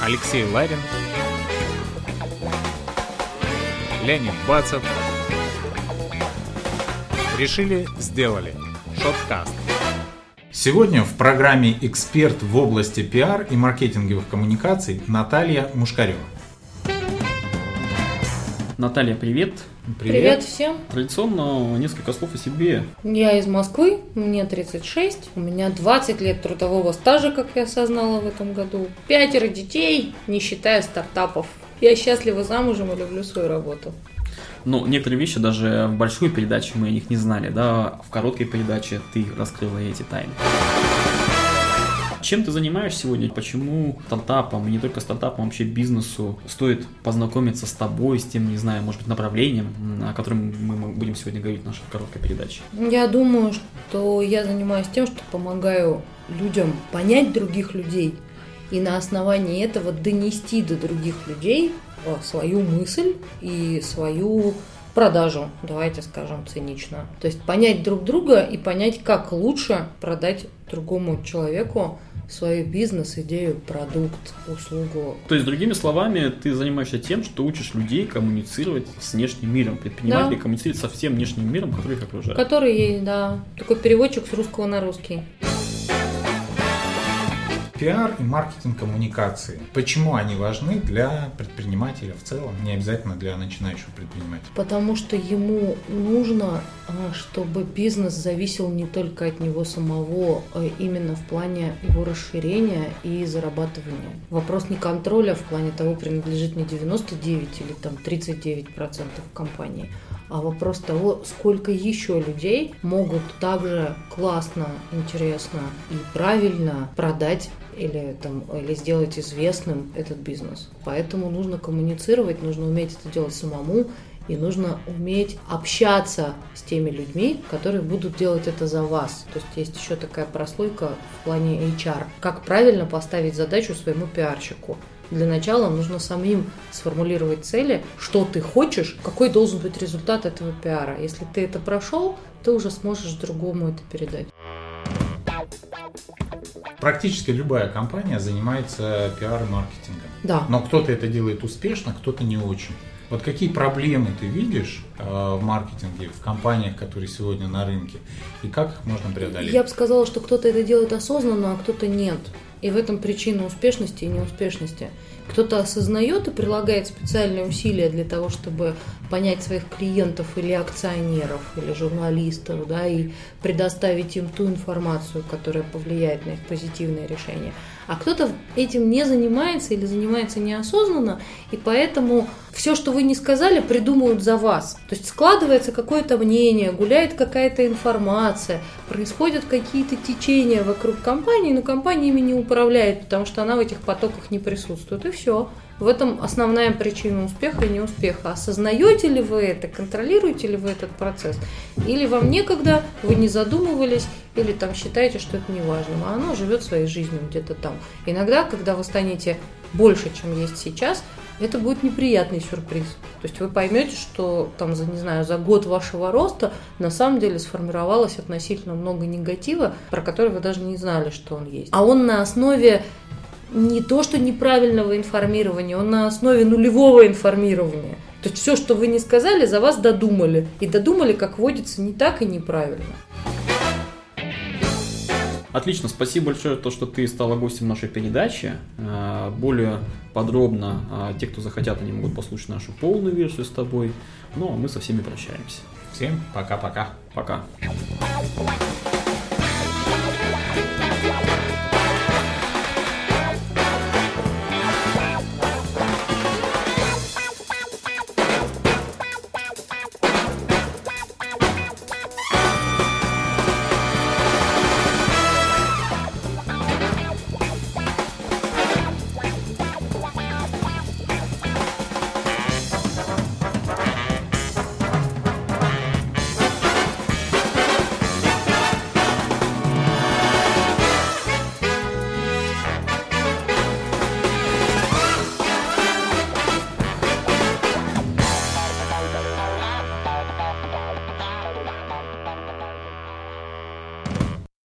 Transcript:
Алексей Ларин, Леонид Бацев. Решили, сделали. Шоткаст. Сегодня в программе эксперт в области пиар и маркетинговых коммуникаций Наталья Мушкарева. Наталья, привет. Привет. всем. Традиционно несколько слов о себе. Я из Москвы, мне 36, у меня 20 лет трудового стажа, как я осознала в этом году. Пятеро детей, не считая стартапов. Я счастлива замужем и люблю свою работу. Ну, некоторые вещи даже в большой передаче мы о них не знали, да, в короткой передаче ты раскрыла эти тайны. Чем ты занимаешься сегодня? Почему стартапам, и не только стартапам, вообще бизнесу стоит познакомиться с тобой, с тем, не знаю, может быть, направлением, о котором мы будем сегодня говорить в нашей короткой передаче? Я думаю, что я занимаюсь тем, что помогаю людям понять других людей и на основании этого донести до других людей э, свою мысль и свою продажу, давайте скажем цинично. То есть понять друг друга и понять, как лучше продать другому человеку свой бизнес, идею, продукт, услугу. То есть, другими словами, ты занимаешься тем, что учишь людей коммуницировать с внешним миром, предпринимателей да. коммуницировать со всем внешним миром, который их окружает. Который да. Такой переводчик с русского на русский пиар и маркетинг коммуникации. Почему они важны для предпринимателя в целом, не обязательно для начинающего предпринимателя? Потому что ему нужно, а, чтобы бизнес зависел не только от него самого, а именно в плане его расширения и зарабатывания. Вопрос не контроля в плане того, принадлежит мне 99 или там 39 процентов компании, а вопрос того, сколько еще людей могут также классно, интересно и правильно продать или, там, или сделать известным этот бизнес. Поэтому нужно коммуницировать, нужно уметь это делать самому, и нужно уметь общаться с теми людьми, которые будут делать это за вас. То есть есть еще такая прослойка в плане HR. Как правильно поставить задачу своему пиарщику. Для начала нужно самим сформулировать цели, что ты хочешь, какой должен быть результат этого пиара. Если ты это прошел, ты уже сможешь другому это передать. Практически любая компания занимается пиар-маркетингом. Да. Но кто-то это делает успешно, кто-то не очень. Вот какие проблемы ты видишь э, в маркетинге, в компаниях, которые сегодня на рынке, и как их можно преодолеть? Я бы сказала, что кто-то это делает осознанно, а кто-то нет. И в этом причина успешности и неуспешности. Кто-то осознает и прилагает специальные усилия для того, чтобы понять своих клиентов или акционеров, или журналистов, да, и предоставить им ту информацию, которая повлияет на их позитивное решение. А кто-то этим не занимается или занимается неосознанно, и поэтому все, что вы не сказали, придумают за вас. То есть складывается какое-то мнение, гуляет какая-то информация, происходят какие-то течения вокруг компании, но компания ими не управляет, потому что она в этих потоках не присутствует. И все. В этом основная причина успеха и неуспеха. Осознаете ли вы это, контролируете ли вы этот процесс? Или вам некогда, вы не задумывались, или там считаете, что это не важно, а оно живет своей жизнью где-то там. Иногда, когда вы станете больше, чем есть сейчас, это будет неприятный сюрприз. То есть вы поймете, что там, за, не знаю, за год вашего роста на самом деле сформировалось относительно много негатива, про который вы даже не знали, что он есть. А он на основе не то, что неправильного информирования, он на основе нулевого информирования. То есть все, что вы не сказали, за вас додумали. И додумали, как водится, не так и неправильно. Отлично, спасибо большое, то, что ты стала гостем нашей передачи. А, более подробно а, те, кто захотят, они могут послушать нашу полную версию с тобой. Ну, а мы со всеми прощаемся. Всем пока-пока. Пока. -пока. пока.